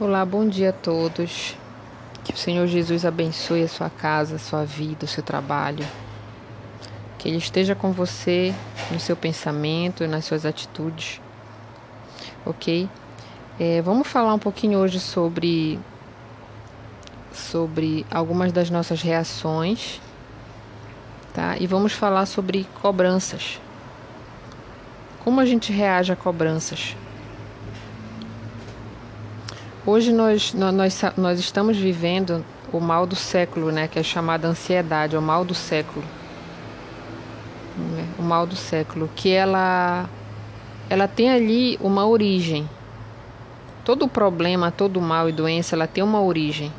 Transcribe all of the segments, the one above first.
Olá, bom dia a todos. Que o Senhor Jesus abençoe a sua casa, a sua vida, o seu trabalho. Que Ele esteja com você no seu pensamento e nas suas atitudes. Ok? É, vamos falar um pouquinho hoje sobre, sobre algumas das nossas reações, tá? E vamos falar sobre cobranças. Como a gente reage a cobranças? Hoje nós, nós, nós estamos vivendo o mal do século, né, que é chamada ansiedade, é o mal do século. Né, o mal do século, que ela, ela tem ali uma origem. Todo problema, todo mal e doença, ela tem uma origem.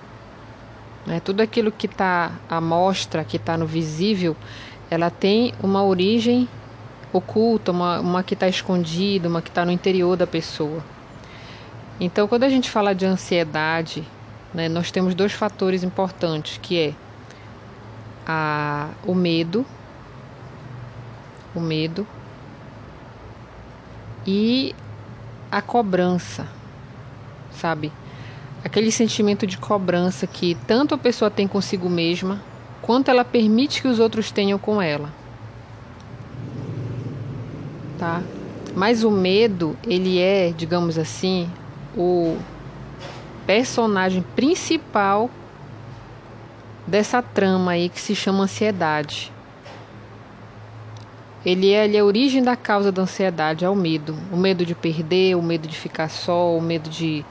Né? Tudo aquilo que está à mostra, que está no visível, ela tem uma origem oculta, uma, uma que está escondida, uma que está no interior da pessoa. Então, quando a gente fala de ansiedade, né, nós temos dois fatores importantes, que é a, o medo, o medo e a cobrança, sabe? Aquele sentimento de cobrança que tanto a pessoa tem consigo mesma, quanto ela permite que os outros tenham com ela. Tá? Mas o medo, ele é, digamos assim, o personagem principal dessa trama aí que se chama ansiedade. Ele é, ele é a origem da causa da ansiedade, é o medo. O medo de perder, o medo de ficar só, o medo de,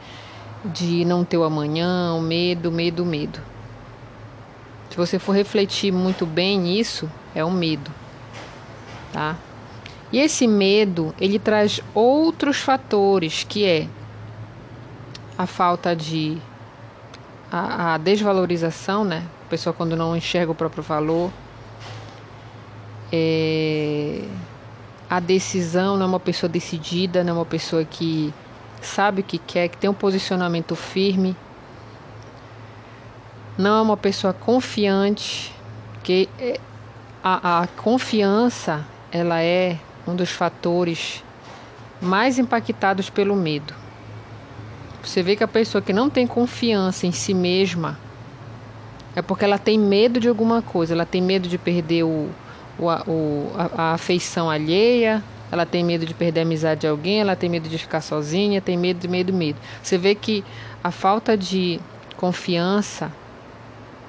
de não ter o amanhã, o medo, medo, medo. Se você for refletir muito bem nisso, é o medo, tá? E esse medo, ele traz outros fatores, que é a falta de a, a, desvalorização, né? A pessoa quando não enxerga o próprio valor, é, a decisão não é uma pessoa decidida, não é uma pessoa que sabe o que quer, que tem um posicionamento firme, não é uma pessoa confiante, que é, a, a confiança ela é um dos fatores mais impactados pelo medo. Você vê que a pessoa que não tem confiança em si mesma é porque ela tem medo de alguma coisa, ela tem medo de perder o, o, o a, a, afeição alheia, ela tem medo de perder a amizade de alguém, ela tem medo de ficar sozinha, tem medo medo, medo. Você vê que a falta de confiança,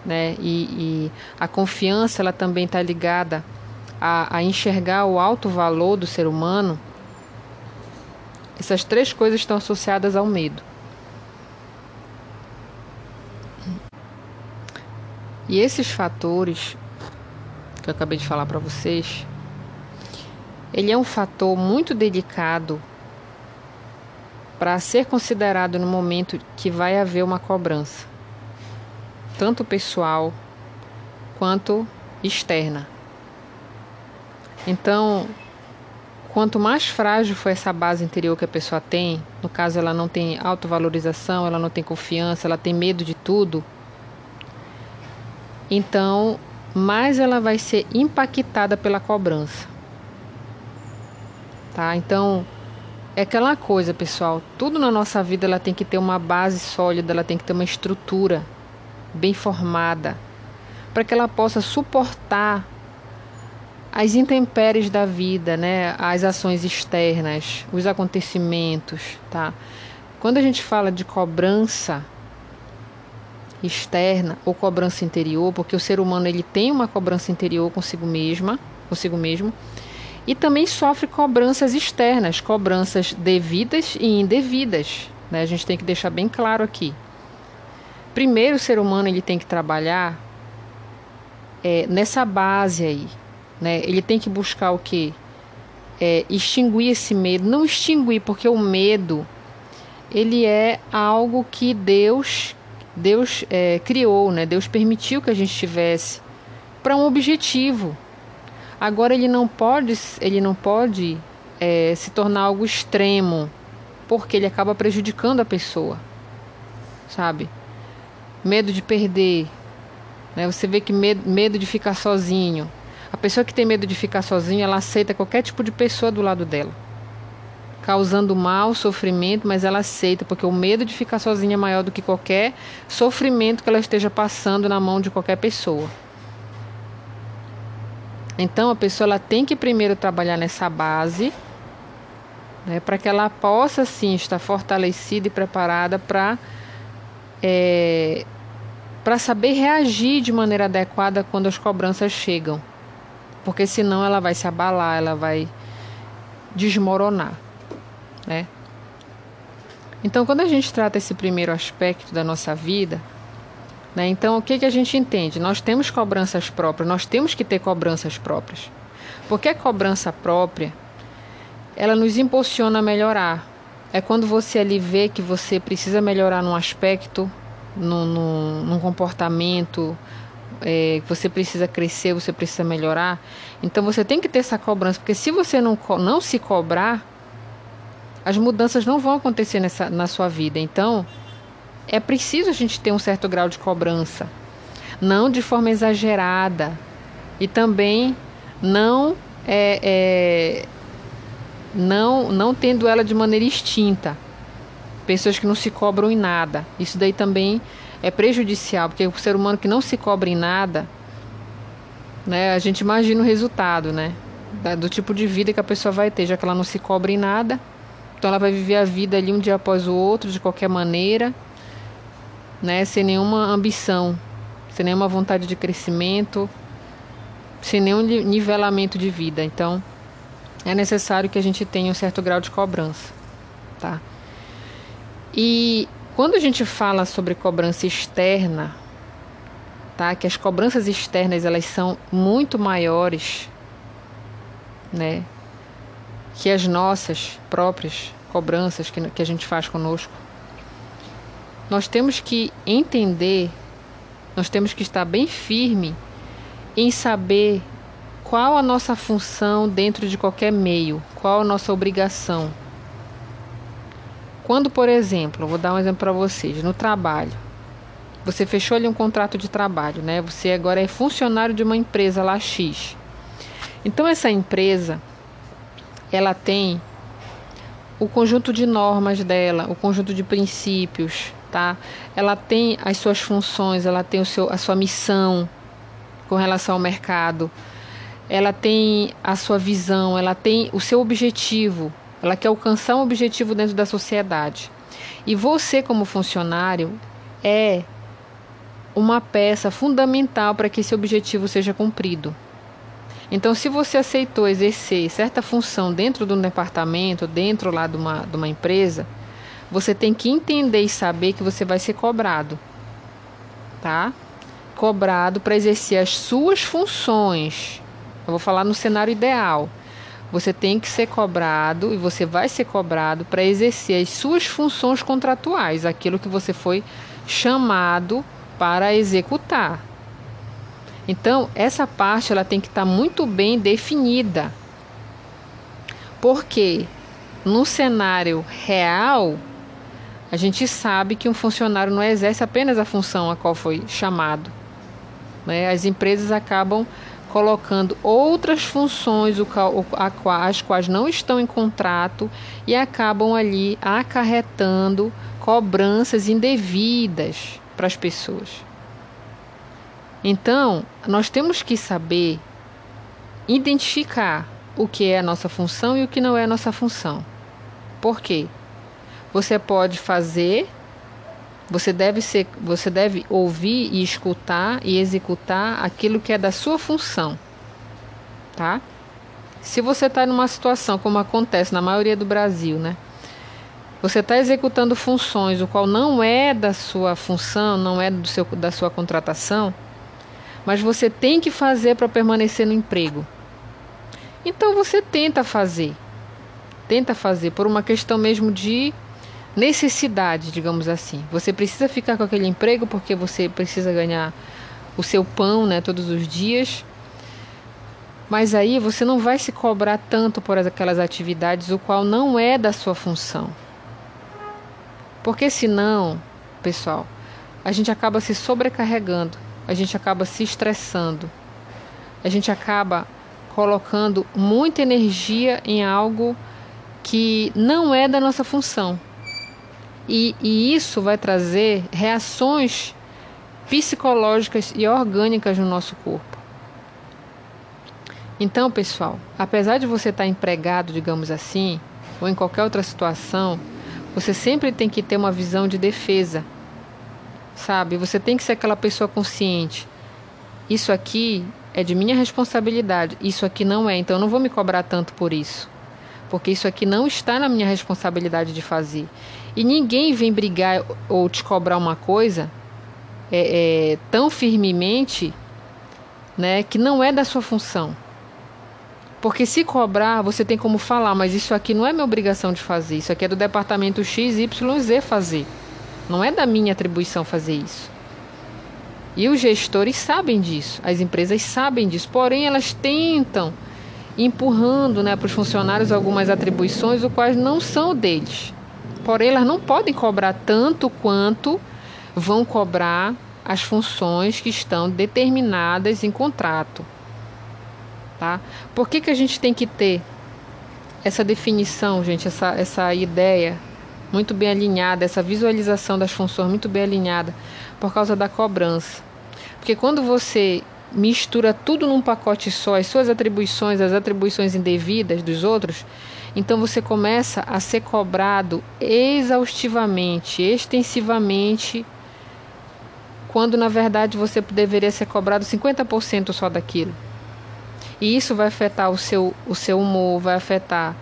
né, e, e a confiança ela também está ligada a, a enxergar o alto valor do ser humano. Essas três coisas estão associadas ao medo. E esses fatores que eu acabei de falar para vocês, ele é um fator muito delicado para ser considerado no momento que vai haver uma cobrança, tanto pessoal quanto externa. Então, quanto mais frágil for essa base interior que a pessoa tem, no caso ela não tem autovalorização, ela não tem confiança, ela tem medo de tudo, então mais ela vai ser impactada pela cobrança. Tá? Então, é aquela coisa, pessoal, tudo na nossa vida ela tem que ter uma base sólida, ela tem que ter uma estrutura bem formada, para que ela possa suportar as intempéries da vida, né? As ações externas, os acontecimentos, tá? Quando a gente fala de cobrança, externa ou cobrança interior, porque o ser humano ele tem uma cobrança interior consigo mesma, consigo mesmo, e também sofre cobranças externas, cobranças devidas e indevidas. Né? A gente tem que deixar bem claro aqui. Primeiro, o ser humano ele tem que trabalhar é, nessa base aí, né? Ele tem que buscar o que? É, extinguir esse medo, não extinguir, porque o medo ele é algo que Deus Deus é, criou, né? Deus permitiu que a gente tivesse para um objetivo. Agora ele não pode, ele não pode é, se tornar algo extremo, porque ele acaba prejudicando a pessoa, sabe? Medo de perder, né? Você vê que medo, medo de ficar sozinho. A pessoa que tem medo de ficar sozinha, ela aceita qualquer tipo de pessoa do lado dela. Causando mal, sofrimento, mas ela aceita, porque o medo de ficar sozinha é maior do que qualquer sofrimento que ela esteja passando na mão de qualquer pessoa. Então a pessoa ela tem que primeiro trabalhar nessa base, né, para que ela possa sim estar fortalecida e preparada para é, para saber reagir de maneira adequada quando as cobranças chegam, porque senão ela vai se abalar, ela vai desmoronar, né? Então, quando a gente trata esse primeiro aspecto da nossa vida, né, então o que, que a gente entende? Nós temos cobranças próprias, nós temos que ter cobranças próprias. Porque a cobrança própria, ela nos impulsiona a melhorar. É quando você ali vê que você precisa melhorar num aspecto, num, num, num comportamento, é, você precisa crescer, você precisa melhorar. Então você tem que ter essa cobrança, porque se você não, não se cobrar, as mudanças não vão acontecer nessa, na sua vida. Então é preciso a gente ter um certo grau de cobrança, não de forma exagerada e também não é, é, não não tendo ela de maneira extinta. Pessoas que não se cobram em nada. Isso daí também é prejudicial, porque o ser humano que não se cobra em nada, né, a gente imagina o resultado, né? Do tipo de vida que a pessoa vai ter, já que ela não se cobra em nada. Então ela vai viver a vida ali um dia após o outro, de qualquer maneira, né? Sem nenhuma ambição, sem nenhuma vontade de crescimento, sem nenhum nivelamento de vida. Então, é necessário que a gente tenha um certo grau de cobrança, tá? E quando a gente fala sobre cobrança externa, tá? Que as cobranças externas elas são muito maiores, né? Que as nossas próprias cobranças que, que a gente faz conosco. Nós temos que entender, nós temos que estar bem firme em saber qual a nossa função dentro de qualquer meio, qual a nossa obrigação quando, por exemplo, vou dar um exemplo para vocês, no trabalho, você fechou ali um contrato de trabalho, né? Você agora é funcionário de uma empresa lá X. Então essa empresa, ela tem o conjunto de normas dela, o conjunto de princípios, tá? Ela tem as suas funções, ela tem o seu, a sua missão com relação ao mercado, ela tem a sua visão, ela tem o seu objetivo, ela quer alcançar um objetivo dentro da sociedade. E você, como funcionário, é uma peça fundamental para que esse objetivo seja cumprido. Então, se você aceitou exercer certa função dentro de um departamento, dentro lá de uma, de uma empresa, você tem que entender e saber que você vai ser cobrado, tá? Cobrado para exercer as suas funções. Eu vou falar no cenário ideal você tem que ser cobrado e você vai ser cobrado para exercer as suas funções contratuais, aquilo que você foi chamado para executar. Então, essa parte ela tem que estar tá muito bem definida. Porque no cenário real, a gente sabe que um funcionário não exerce apenas a função a qual foi chamado. Né? As empresas acabam colocando outras funções as quais não estão em contrato e acabam ali acarretando cobranças indevidas para as pessoas. Então, nós temos que saber identificar o que é a nossa função e o que não é a nossa função. Por quê? Você pode fazer você deve ser, você deve ouvir e escutar e executar aquilo que é da sua função, tá? Se você está numa situação como acontece na maioria do Brasil, né? Você está executando funções o qual não é da sua função, não é do seu, da sua contratação, mas você tem que fazer para permanecer no emprego. Então você tenta fazer, tenta fazer por uma questão mesmo de necessidade, digamos assim. Você precisa ficar com aquele emprego porque você precisa ganhar o seu pão, né, todos os dias. Mas aí você não vai se cobrar tanto por aquelas atividades o qual não é da sua função. Porque senão, pessoal, a gente acaba se sobrecarregando, a gente acaba se estressando. A gente acaba colocando muita energia em algo que não é da nossa função. E, e isso vai trazer reações psicológicas e orgânicas no nosso corpo. Então, pessoal, apesar de você estar empregado, digamos assim, ou em qualquer outra situação, você sempre tem que ter uma visão de defesa. Sabe? Você tem que ser aquela pessoa consciente. Isso aqui é de minha responsabilidade, isso aqui não é, então eu não vou me cobrar tanto por isso. Porque isso aqui não está na minha responsabilidade de fazer. E ninguém vem brigar ou te cobrar uma coisa é, é, tão firmemente né, que não é da sua função. Porque se cobrar, você tem como falar, mas isso aqui não é minha obrigação de fazer, isso aqui é do departamento X, Y, Z fazer. Não é da minha atribuição fazer isso. E os gestores sabem disso, as empresas sabem disso, porém elas tentam empurrando né, para os funcionários algumas atribuições, o quais não são deles. Porém, elas não podem cobrar tanto quanto vão cobrar as funções que estão determinadas em contrato. Tá? Por que, que a gente tem que ter essa definição, gente, essa, essa ideia muito bem alinhada, essa visualização das funções muito bem alinhada, por causa da cobrança. Porque quando você mistura tudo num pacote só, as suas atribuições, as atribuições indevidas dos outros, então você começa a ser cobrado exaustivamente, extensivamente, quando na verdade você deveria ser cobrado 50% só daquilo. E isso vai afetar o seu, o seu humor, vai afetar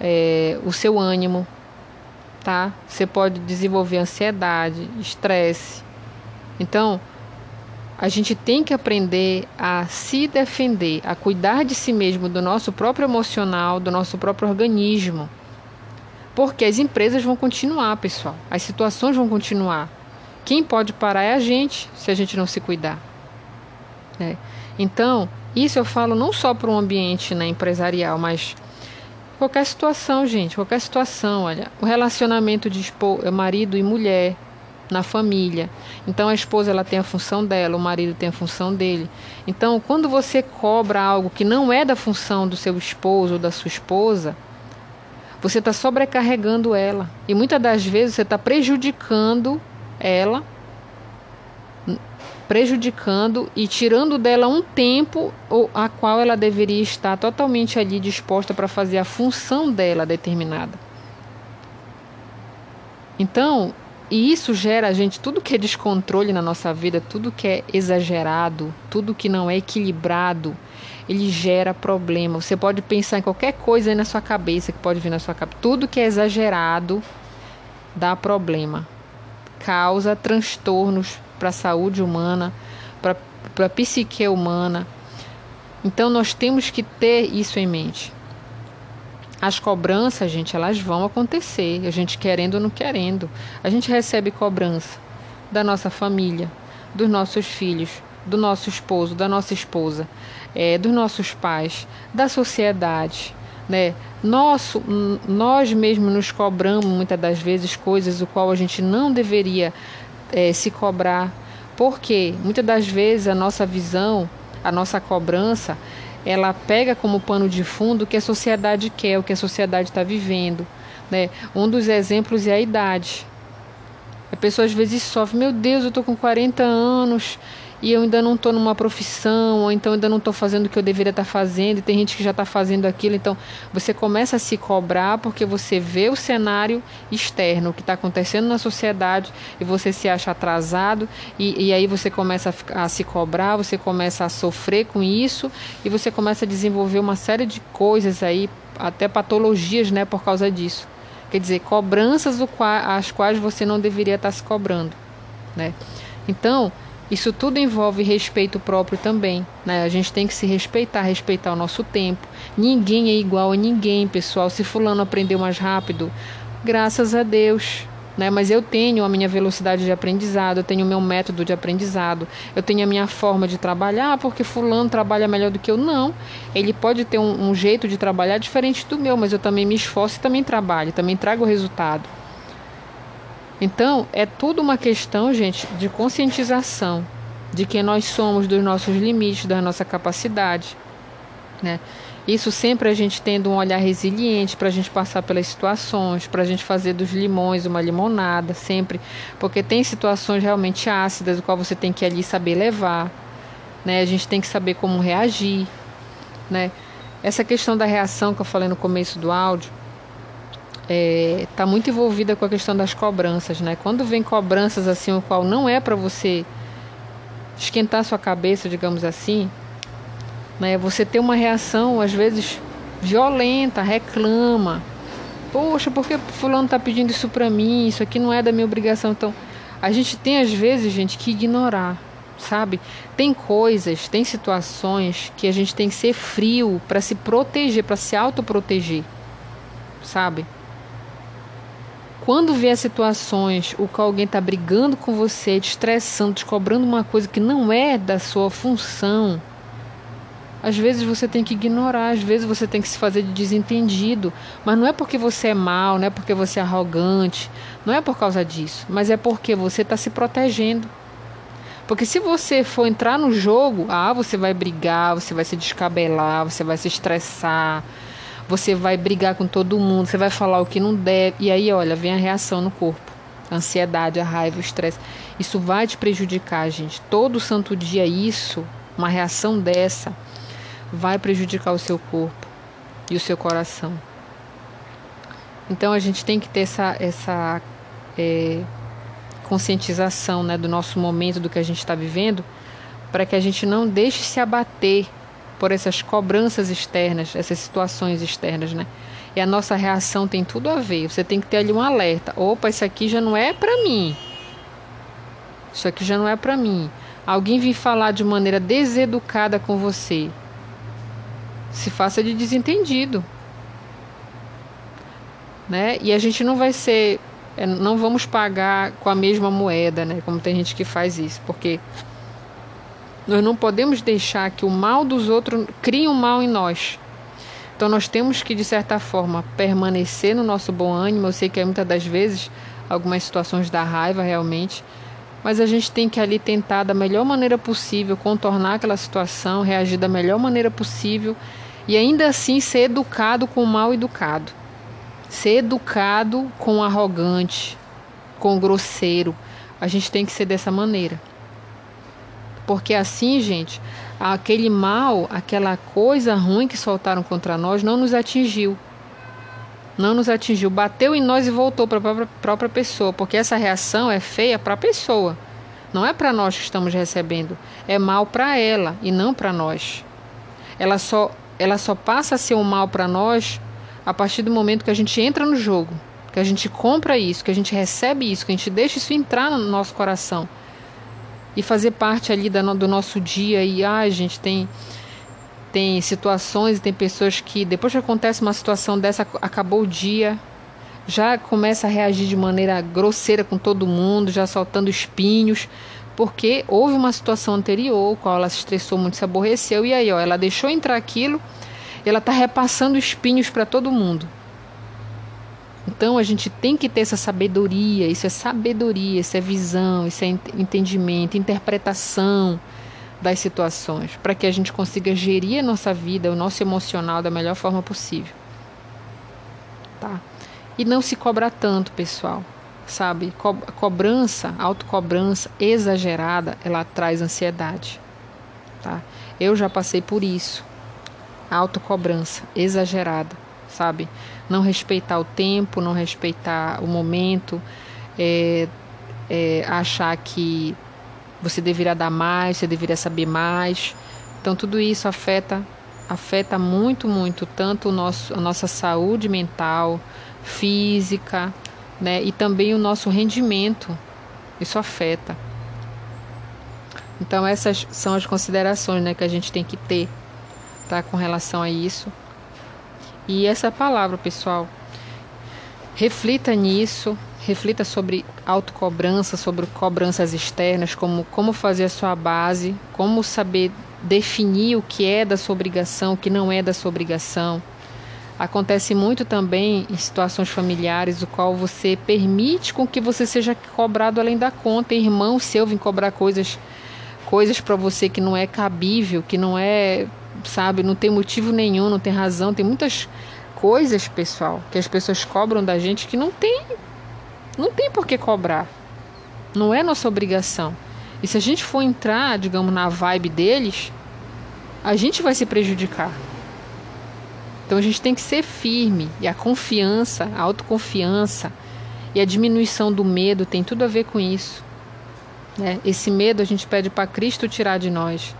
é, o seu ânimo, tá? Você pode desenvolver ansiedade, estresse. Então, a gente tem que aprender a se defender, a cuidar de si mesmo, do nosso próprio emocional, do nosso próprio organismo. Porque as empresas vão continuar, pessoal. As situações vão continuar. Quem pode parar é a gente, se a gente não se cuidar. Né? Então, isso eu falo não só para o ambiente né, empresarial, mas qualquer situação, gente, qualquer situação. Olha, o relacionamento de eh, marido e mulher na família. Então a esposa ela tem a função dela, o marido tem a função dele. Então, quando você cobra algo que não é da função do seu esposo ou da sua esposa, você está sobrecarregando ela. E muitas das vezes você está prejudicando ela prejudicando e tirando dela um tempo a qual ela deveria estar totalmente ali disposta para fazer a função dela determinada. Então, e isso gera a gente tudo que é descontrole na nossa vida, tudo que é exagerado, tudo que não é equilibrado, ele gera problema. Você pode pensar em qualquer coisa aí na sua cabeça que pode vir na sua cabeça. Tudo que é exagerado dá problema, causa transtornos para a saúde humana, para a psique humana. Então nós temos que ter isso em mente. As cobranças, gente, elas vão acontecer, a gente querendo ou não querendo. A gente recebe cobrança da nossa família, dos nossos filhos, do nosso esposo, da nossa esposa, é, dos nossos pais, da sociedade, né? Nosso, nós mesmos nos cobramos muitas das vezes coisas o qual a gente não deveria é, se cobrar, porque muitas das vezes a nossa visão, a nossa cobrança, ela pega como pano de fundo o que a sociedade quer, o que a sociedade está vivendo. Né? Um dos exemplos é a idade. A pessoa às vezes sofre, meu Deus, eu estou com 40 anos, e eu ainda não estou numa profissão, ou então ainda não estou fazendo o que eu deveria estar tá fazendo, e tem gente que já está fazendo aquilo. Então você começa a se cobrar porque você vê o cenário externo, o que está acontecendo na sociedade, e você se acha atrasado, e, e aí você começa a, a se cobrar, você começa a sofrer com isso, e você começa a desenvolver uma série de coisas aí, até patologias, né, por causa disso. Quer dizer, cobranças as quais você não deveria estar tá se cobrando, né? Então, isso tudo envolve respeito próprio também. Né? A gente tem que se respeitar, respeitar o nosso tempo. Ninguém é igual a ninguém, pessoal. Se fulano aprendeu mais rápido, graças a Deus. Né? Mas eu tenho a minha velocidade de aprendizado, eu tenho o meu método de aprendizado, eu tenho a minha forma de trabalhar, porque fulano trabalha melhor do que eu. Não. Ele pode ter um, um jeito de trabalhar diferente do meu, mas eu também me esforço e também trabalho, também trago resultado. Então, é tudo uma questão, gente, de conscientização de quem nós somos, dos nossos limites, da nossa capacidade, né? Isso sempre a gente tendo um olhar resiliente para a gente passar pelas situações, para a gente fazer dos limões uma limonada, sempre, porque tem situações realmente ácidas, o qual você tem que ali saber levar, né? A gente tem que saber como reagir, né? Essa questão da reação que eu falei no começo do áudio está é, tá muito envolvida com a questão das cobranças, né? Quando vem cobranças assim, o qual não é para você esquentar sua cabeça, digamos assim, né? Você tem uma reação, às vezes, violenta, reclama. Poxa, por que fulano está pedindo isso para mim? Isso aqui não é da minha obrigação. Então, a gente tem às vezes, gente, que ignorar, sabe? Tem coisas, tem situações que a gente tem que ser frio para se proteger, para se autoproteger, sabe? Quando vier situações o que alguém está brigando com você, te estressando, te cobrando uma coisa que não é da sua função, às vezes você tem que ignorar, às vezes você tem que se fazer de desentendido. Mas não é porque você é mal, não é porque você é arrogante, não é por causa disso, mas é porque você está se protegendo. Porque se você for entrar no jogo, ah, você vai brigar, você vai se descabelar, você vai se estressar, você vai brigar com todo mundo, você vai falar o que não deve. E aí, olha, vem a reação no corpo. A ansiedade, a raiva, o estresse. Isso vai te prejudicar, gente. Todo santo dia isso, uma reação dessa, vai prejudicar o seu corpo e o seu coração. Então a gente tem que ter essa, essa é, conscientização né, do nosso momento, do que a gente está vivendo, para que a gente não deixe se abater por essas cobranças externas, essas situações externas, né? E a nossa reação tem tudo a ver. Você tem que ter ali um alerta. Opa, isso aqui já não é para mim. Isso aqui já não é para mim. Alguém vir falar de maneira deseducada com você, se faça de desentendido. Né? E a gente não vai ser, é, não vamos pagar com a mesma moeda, né? Como tem gente que faz isso, porque nós não podemos deixar que o mal dos outros crie um mal em nós. Então nós temos que, de certa forma, permanecer no nosso bom ânimo. Eu sei que é muitas das vezes algumas situações da raiva realmente, mas a gente tem que ali tentar da melhor maneira possível contornar aquela situação, reagir da melhor maneira possível e ainda assim ser educado com o mal educado. Ser educado com o arrogante, com o grosseiro. A gente tem que ser dessa maneira. Porque assim, gente, aquele mal, aquela coisa ruim que soltaram contra nós não nos atingiu. Não nos atingiu, bateu em nós e voltou para a própria, própria pessoa, porque essa reação é feia para a pessoa. Não é para nós que estamos recebendo, é mal para ela e não para nós. Ela só ela só passa a ser um mal para nós a partir do momento que a gente entra no jogo, que a gente compra isso, que a gente recebe isso, que a gente deixa isso entrar no nosso coração e fazer parte ali do nosso dia. E ah, gente, tem tem situações e tem pessoas que depois que acontece uma situação dessa, acabou o dia, já começa a reagir de maneira grosseira com todo mundo, já soltando espinhos, porque houve uma situação anterior, qual ela se estressou muito, se aborreceu, e aí, ó, ela deixou entrar aquilo, ela está repassando espinhos para todo mundo. Então a gente tem que ter essa sabedoria, isso é sabedoria, isso é visão, isso é entendimento, interpretação das situações, para que a gente consiga gerir a nossa vida, o nosso emocional da melhor forma possível. Tá? E não se cobrar tanto, pessoal sabe? Co cobrança, autocobrança exagerada, ela traz ansiedade, tá? Eu já passei por isso. Autocobrança exagerada, sabe? Não respeitar o tempo, não respeitar o momento, é, é, achar que você deveria dar mais, você deveria saber mais. Então tudo isso afeta afeta muito, muito tanto o nosso, a nossa saúde mental, física, né? E também o nosso rendimento. Isso afeta. Então essas são as considerações, né, que a gente tem que ter, tá, com relação a isso. E essa palavra, pessoal, reflita nisso, reflita sobre autocobrança, sobre cobranças externas, como como fazer a sua base, como saber definir o que é da sua obrigação, o que não é da sua obrigação Acontece muito também em situações familiares, o qual você permite com que você seja cobrado além da conta. Irmão seu vem cobrar coisas coisas para você que não é cabível, que não é sabe, não tem motivo nenhum, não tem razão, tem muitas coisas, pessoal, que as pessoas cobram da gente que não tem não tem por que cobrar. Não é nossa obrigação. E se a gente for entrar, digamos, na vibe deles, a gente vai se prejudicar. Então a gente tem que ser firme. E a confiança, a autoconfiança e a diminuição do medo tem tudo a ver com isso. Né? Esse medo a gente pede para Cristo tirar de nós.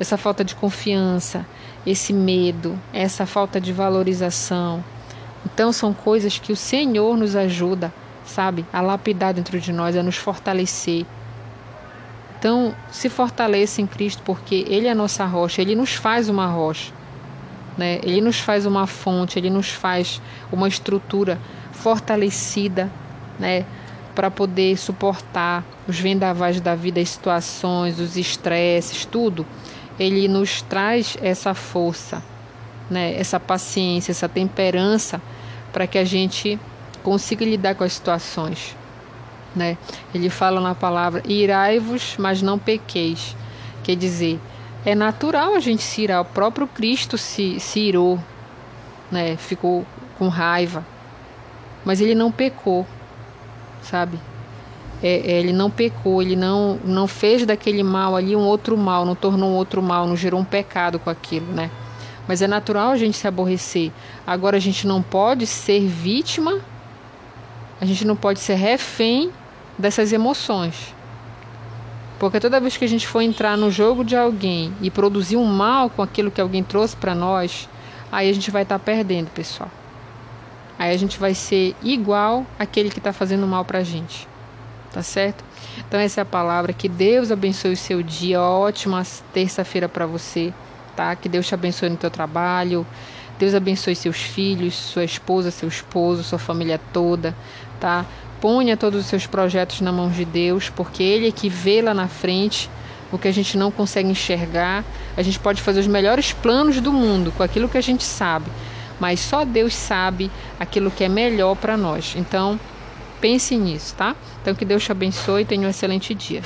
Essa falta de confiança, esse medo, essa falta de valorização. Então são coisas que o Senhor nos ajuda, sabe, a lapidar dentro de nós, a nos fortalecer. Então, se fortaleça em Cristo, porque Ele é a nossa rocha, Ele nos faz uma rocha, né? Ele nos faz uma fonte, Ele nos faz uma estrutura fortalecida, né? Para poder suportar os vendavais da vida, as situações, os estresses, tudo. Ele nos traz essa força, né? Essa paciência, essa temperança para que a gente consiga lidar com as situações né? Ele fala na palavra irai-vos, mas não pequeis. Quer dizer, é natural a gente se irar. O próprio Cristo se, se irou, né? Ficou com raiva. Mas ele não pecou, sabe? É, é, ele não pecou, ele não, não fez daquele mal ali um outro mal, não tornou um outro mal, não gerou um pecado com aquilo, né? Mas é natural a gente se aborrecer. Agora a gente não pode ser vítima, a gente não pode ser refém dessas emoções. Porque toda vez que a gente for entrar no jogo de alguém e produzir um mal com aquilo que alguém trouxe para nós, aí a gente vai estar tá perdendo, pessoal. Aí a gente vai ser igual aquele que está fazendo mal para a gente. Tá certo? Então essa é a palavra. Que Deus abençoe o seu dia. Ótima terça-feira para você, tá? Que Deus te abençoe no teu trabalho. Deus abençoe seus filhos, sua esposa, seu esposo, sua família toda, tá? Ponha todos os seus projetos na mão de Deus, porque Ele é que vê lá na frente o que a gente não consegue enxergar. A gente pode fazer os melhores planos do mundo com aquilo que a gente sabe, mas só Deus sabe aquilo que é melhor para nós. Então, pense nisso, tá? Então, que Deus te abençoe e tenha um excelente dia.